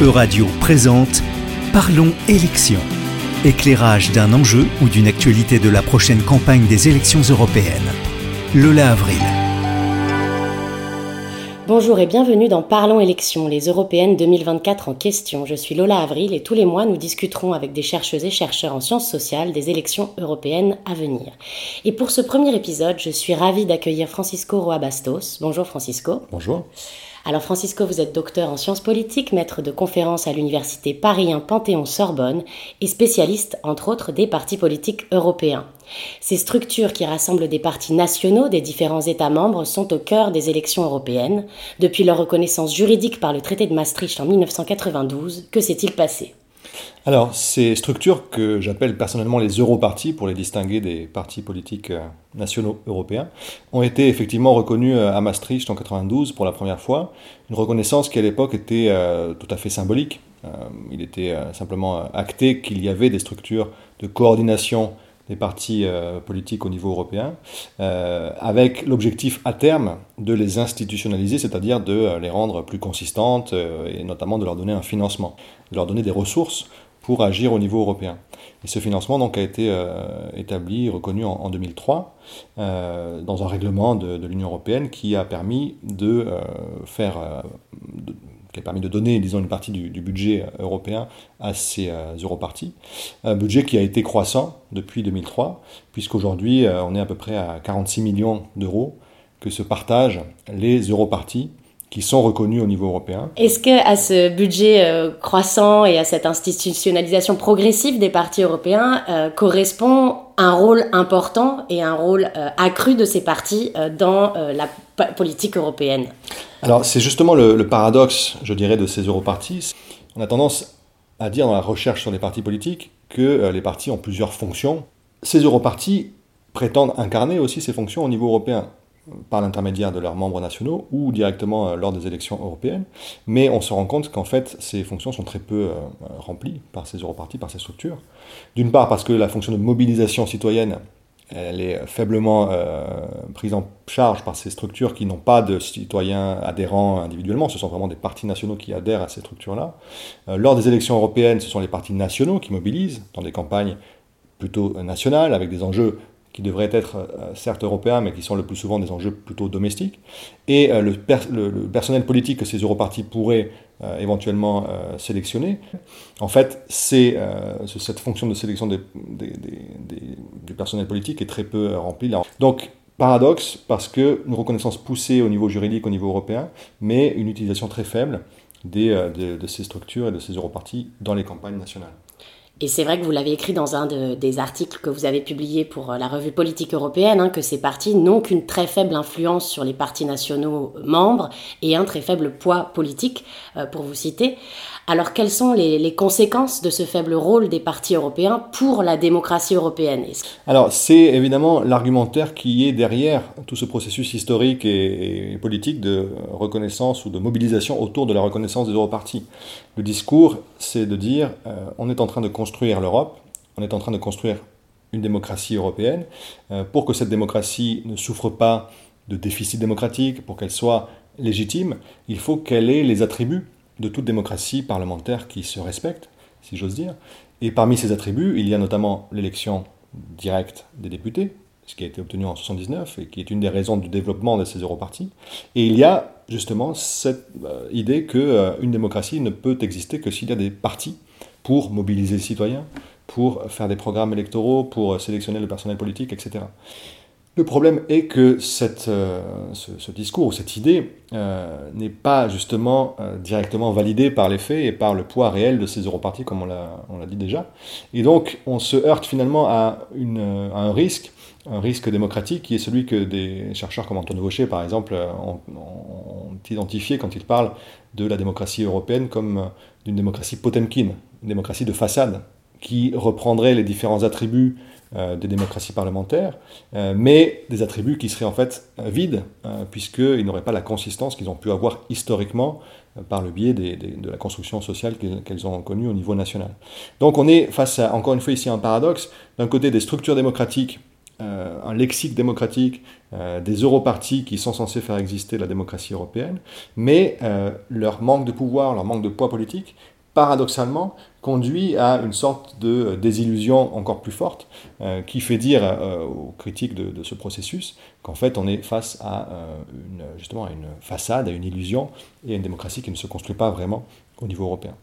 Euradio présente Parlons élections. Éclairage d'un enjeu ou d'une actualité de la prochaine campagne des élections européennes. Lola Avril. Bonjour et bienvenue dans Parlons élections, les européennes 2024 en question. Je suis Lola Avril et tous les mois nous discuterons avec des chercheuses et chercheurs en sciences sociales des élections européennes à venir. Et pour ce premier épisode, je suis ravie d'accueillir Francisco Roa Bastos. Bonjour Francisco. Bonjour. Alors Francisco, vous êtes docteur en sciences politiques, maître de conférences à l'université Paris 1 Panthéon-Sorbonne et spécialiste entre autres des partis politiques européens. Ces structures qui rassemblent des partis nationaux des différents États membres sont au cœur des élections européennes. Depuis leur reconnaissance juridique par le traité de Maastricht en 1992, que s'est-il passé? Alors, ces structures que j'appelle personnellement les europartis, pour les distinguer des partis politiques euh, nationaux européens, ont été effectivement reconnues euh, à Maastricht en 1992 pour la première fois. Une reconnaissance qui à l'époque était euh, tout à fait symbolique. il était simplement acté qu'il y avait des structures de coordination des partis politiques au niveau européen, avec l'objectif à terme de les institutionnaliser, c'est-à-dire de les rendre plus consistantes et notamment de leur donner un financement, de leur donner des ressources pour agir au niveau européen. Et ce financement donc a été euh, établi, reconnu en, 2003 euh, dans un règlement de, l'Union européenne qui a permis de euh, faire, qui a permis de donner, disons, une partie du, budget européen à ces europartis. Un budget qui a été croissant depuis 2003, puisqu'aujourd'hui on est à peu près à 46 millions d'euros que se partagent les europartis qui sont reconnus au niveau européen. Est-ce que à ce budget euh, croissant et à cette institutionnalisation progressive des partis européens euh, correspond un rôle important et un rôle euh, accru de ces partis dans la politique européenne? Alors c'est justement le, le, paradoxe, je dirais, de ces europartis. On a tendance à dire dans la recherche sur les partis politiques que les partis ont plusieurs fonctions. Ces europartis prétendent incarner aussi ces fonctions au niveau européen par l'intermédiaire de leurs membres nationaux ou directement euh, lors des élections européennes. Mais on se rend compte qu'en fait, ces fonctions sont très peu euh, remplies par ces europartis, par ces structures. D'une part parce que la fonction de mobilisation citoyenne, elle est faiblement euh, prise en charge par ces structures qui n'ont pas de citoyens adhérents individuellement, ce sont vraiment des partis nationaux qui adhèrent à ces structures-là. lors des élections européennes, ce sont les partis nationaux qui mobilisent dans des campagnes plutôt nationales, avec des enjeux qui devraient être euh, certes européens, mais qui sont le plus souvent des enjeux plutôt domestiques, et euh, le, personnel politique que ces europartis pourraient euh, éventuellement sélectionner. En fait, cette fonction de sélection du personnel politique est très peu remplie. Donc, paradoxe, parce que une reconnaissance poussée au niveau juridique, au niveau européen, mais une utilisation très faible des, de ces structures et de ces europartis dans les campagnes nationales. Et c'est vrai que vous l'avez écrit dans un des articles que vous avez publié pour euh, la revue politique européenne, hein, que ces partis n'ont qu'une très faible influence sur les partis nationaux membres et un très faible poids politique, euh, pour vous citer. Alors quelles sont les, conséquences de ce faible rôle des partis européens pour la démocratie européenne? Alors c'est évidemment l'argumentaire qui est derrière tout ce processus historique et, politique de reconnaissance ou de mobilisation autour de la reconnaissance des europartis. Le discours, c'est de dire euh, on est en train de construire l'Europe, on est en train de construire une démocratie européenne. Euh, pour que cette démocratie ne souffre pas de déficit démocratique, pour qu'elle soit légitime, il faut qu'elle ait les attributs de toute démocratie parlementaire qui se respecte, si j'ose dire. Et parmi ces attributs, il y a notamment l'élection directe des députés, ce qui a été obtenu en 1979 et qui est une des raisons du développement de ces europartis. Et il y a justement cette euh, idée qu'une euh, démocratie ne peut exister que s'il y a des partis pour mobiliser les citoyens, pour faire des programmes électoraux, pour sélectionner le personnel politique, etc. Le problème est que cette, euh, ce, discours ou cette idée euh, n'est pas justement euh, directement validé par les faits et par le poids réel de ces europartis, comme on l'a dit déjà. Et donc, on se heurte finalement à, une, un risque, un risque démocratique qui est celui que des chercheurs comme Antoine Vaucher, par exemple, ont, identifié quand ils parlent de la démocratie européenne comme d'une démocratie Potemkin, une démocratie de façade, qui reprendrait les différents attributs euh, des démocraties parlementaires, euh, mais des attributs qui seraient en fait euh, vides, puisqu'ils n'auraient pas la consistance qu'ils ont pu avoir historiquement par le biais de la construction sociale qu'elles ont connue au niveau national. Donc on est face à, encore une fois ici, un paradoxe. D'un côté, des structures démocratiques un lexique démocratique, des europartis qui sont censés faire exister la démocratie européenne, mais leur manque de pouvoir, leur manque de poids politique paradoxalement, conduit à une sorte de désillusion encore plus forte euh, qui fait dire euh, aux critiques de, ce processus qu'en fait on est face à euh, justement à une façade, à une illusion et à une démocratie qui ne se construit pas vraiment au niveau européen.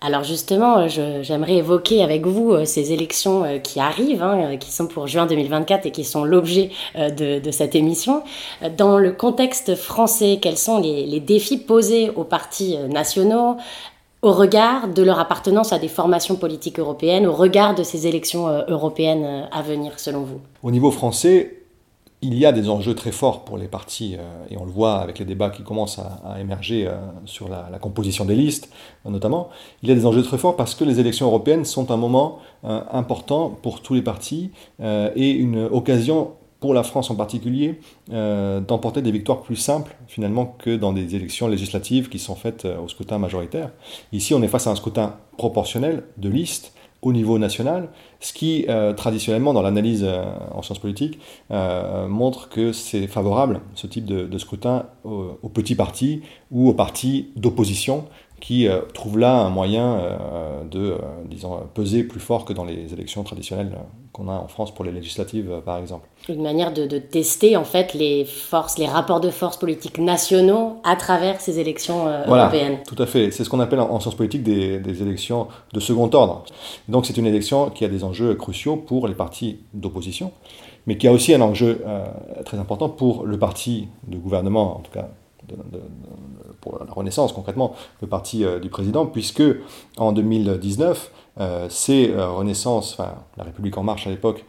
Alors justement, j'aimerais évoquer avec vous ces élections qui arrivent, hein, qui sont pour juin 2024 et qui sont l'objet de, cette émission. Dans le contexte français, quels sont les, défis posés aux partis nationaux au regard de leur appartenance à des formations politiques européennes, au regard de ces élections euh, européennes euh, à venir, selon vous? Au niveau français, il y a des enjeux très forts pour les partis, euh, et on le voit avec les débats qui commencent à, émerger sur la, composition des listes, notamment. Il y a des enjeux très forts parce que les élections européennes sont un moment important pour tous les partis et une occasion pour la France en particulier, euh, d'emporter des victoires plus simples finalement que dans des élections législatives qui sont faites euh, au scrutin majoritaire. Ici, on est face à un scrutin proportionnel de liste au niveau national, ce qui euh, traditionnellement dans l'analyse en sciences politiques montre que c'est favorable, ce type de, scrutin, aux petits partis ou aux partis d'opposition qui euh, trouve là un moyen euh, de, euh, disons, peser plus fort que dans les élections traditionnelles qu'on a en France pour les législatives, par exemple. Une manière de, tester en fait les forces, les rapports de force politiques nationaux à travers ces élections voilà, européennes. Tout à fait. C'est ce qu'on appelle en, sciences politiques des, des, élections de second ordre. Donc c'est une élection qui a des enjeux cruciaux pour les partis d'opposition, mais qui a aussi un enjeu très important pour le parti de gouvernement, en tout cas pour la Renaissance concrètement, le parti euh, du président, puisque en 2019, euh, c'est euh, Renaissance, enfin la République en marche à l'époque,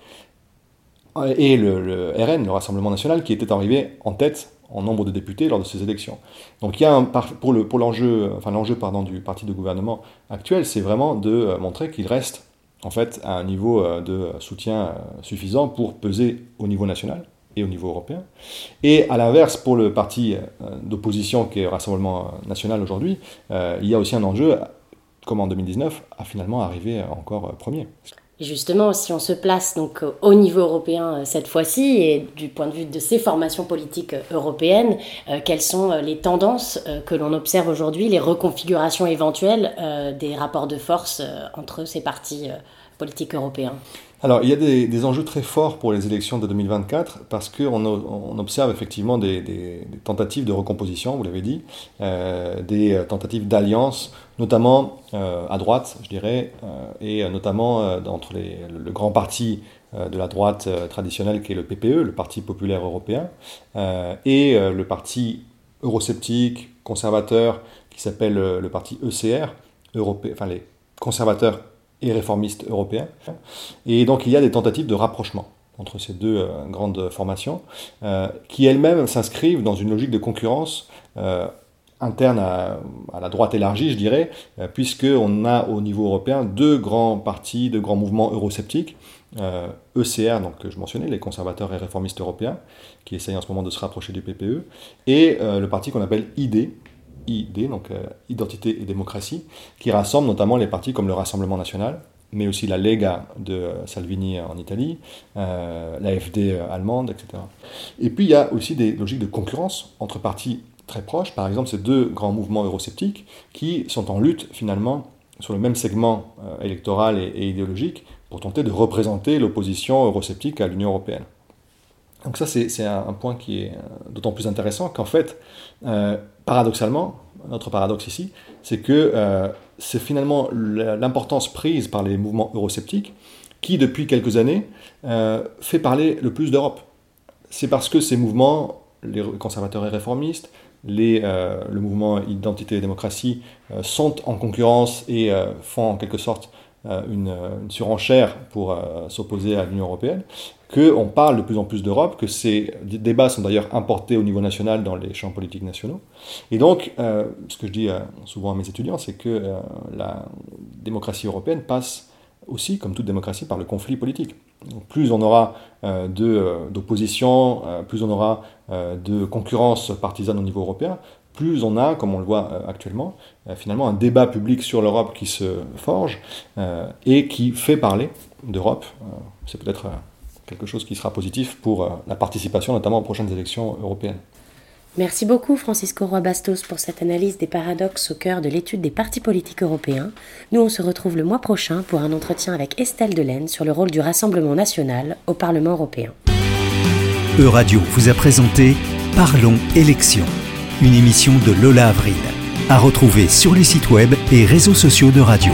et le, RN, le Rassemblement national, qui était arrivé en tête en nombre de députés lors de ces élections. Donc il y a un, pour le pour l'enjeu, enfin l'enjeu pardon du parti de gouvernement actuel, c'est vraiment de montrer qu'il reste en fait à un niveau de soutien suffisant pour peser au niveau national et au niveau européen. Et à l'inverse, pour le parti euh, d'opposition qui est le Rassemblement national aujourd'hui, euh, il y a aussi un enjeu, comme en 2019, à finalement arriver encore premier. Justement, si on se place donc au niveau européen cette fois-ci, et du point de vue de ces formations politiques européennes, euh, quelles sont les tendances que l'on observe aujourd'hui, les reconfigurations éventuelles des rapports de force entre ces partis politiques européens? Alors, il y a des, enjeux très forts pour les élections de 2024 parce qu'on on observe effectivement des, tentatives de recomposition, vous l'avez dit, euh, des tentatives d'alliance, notamment euh, à droite, je dirais, euh, et notamment entre les, le grand parti de la droite traditionnelle qui est le PPE, le Parti populaire européen, et le parti eurosceptique, conservateur, qui s'appelle le parti ECR, européen, enfin les conservateurs et réformistes européens. Et donc il y a des tentatives de rapprochement entre ces deux euh, grandes formations, euh, qui elles-mêmes s'inscrivent dans une logique de concurrence euh, interne à, la droite élargie, je dirais, puisqu'on a au niveau européen deux grands partis, deux grands mouvements eurosceptiques, ECR, donc que je mentionnais, les conservateurs et réformistes européens, qui essayent en ce moment de se rapprocher du PPE, et le parti qu'on appelle ID, ID, donc euh, Identité et démocratie, qui rassemble notamment les partis comme le Rassemblement national, mais aussi la Lega de euh, Salvini en Italie, euh, l'AFD allemande, etc. Et puis il y a aussi des logiques de concurrence entre partis très proches, par exemple ces deux grands mouvements eurosceptiques qui sont en lutte finalement sur le même segment électoral et, idéologique pour tenter de représenter l'opposition eurosceptique à l'Union européenne. Donc ça, c'est un, point qui est d'autant plus intéressant qu'en fait, paradoxalement, notre paradoxe ici, c'est que euh, c'est finalement l'importance prise par les mouvements eurosceptiques qui, depuis quelques années, euh, fait parler le plus d'Europe. C'est parce que ces mouvements, les conservateurs et réformistes, les, euh, le mouvement Identité et démocratie, sont en concurrence et font en quelque sorte une, surenchère pour s'opposer à l'Union européenne, qu'on parle de plus en plus d'Europe, que ces débats sont d'ailleurs importés au niveau national dans les champs politiques nationaux. Et donc, euh, ce que je dis euh, souvent à mes étudiants, c'est que euh, la démocratie européenne passe aussi, comme toute démocratie, par le conflit politique. plus on aura d'opposition, plus on aura de concurrence partisane au niveau européen, plus on a, comme on le voit actuellement, finalement un débat public sur l'Europe qui se forge et qui fait parler d'Europe. c'est peut-être quelque chose qui sera positif pour la participation notamment aux prochaines élections européennes. Merci beaucoup Francisco Roy Bastos pour cette analyse des paradoxes au cœur de l'étude des partis politiques européens. Nous, on se retrouve le mois prochain pour un entretien avec Estelle Delaine sur le rôle du Rassemblement national au Parlement européen. Euradio vous a présenté Parlons élections, une émission de Lola Avril, à retrouver sur les sites web et réseaux sociaux de radio.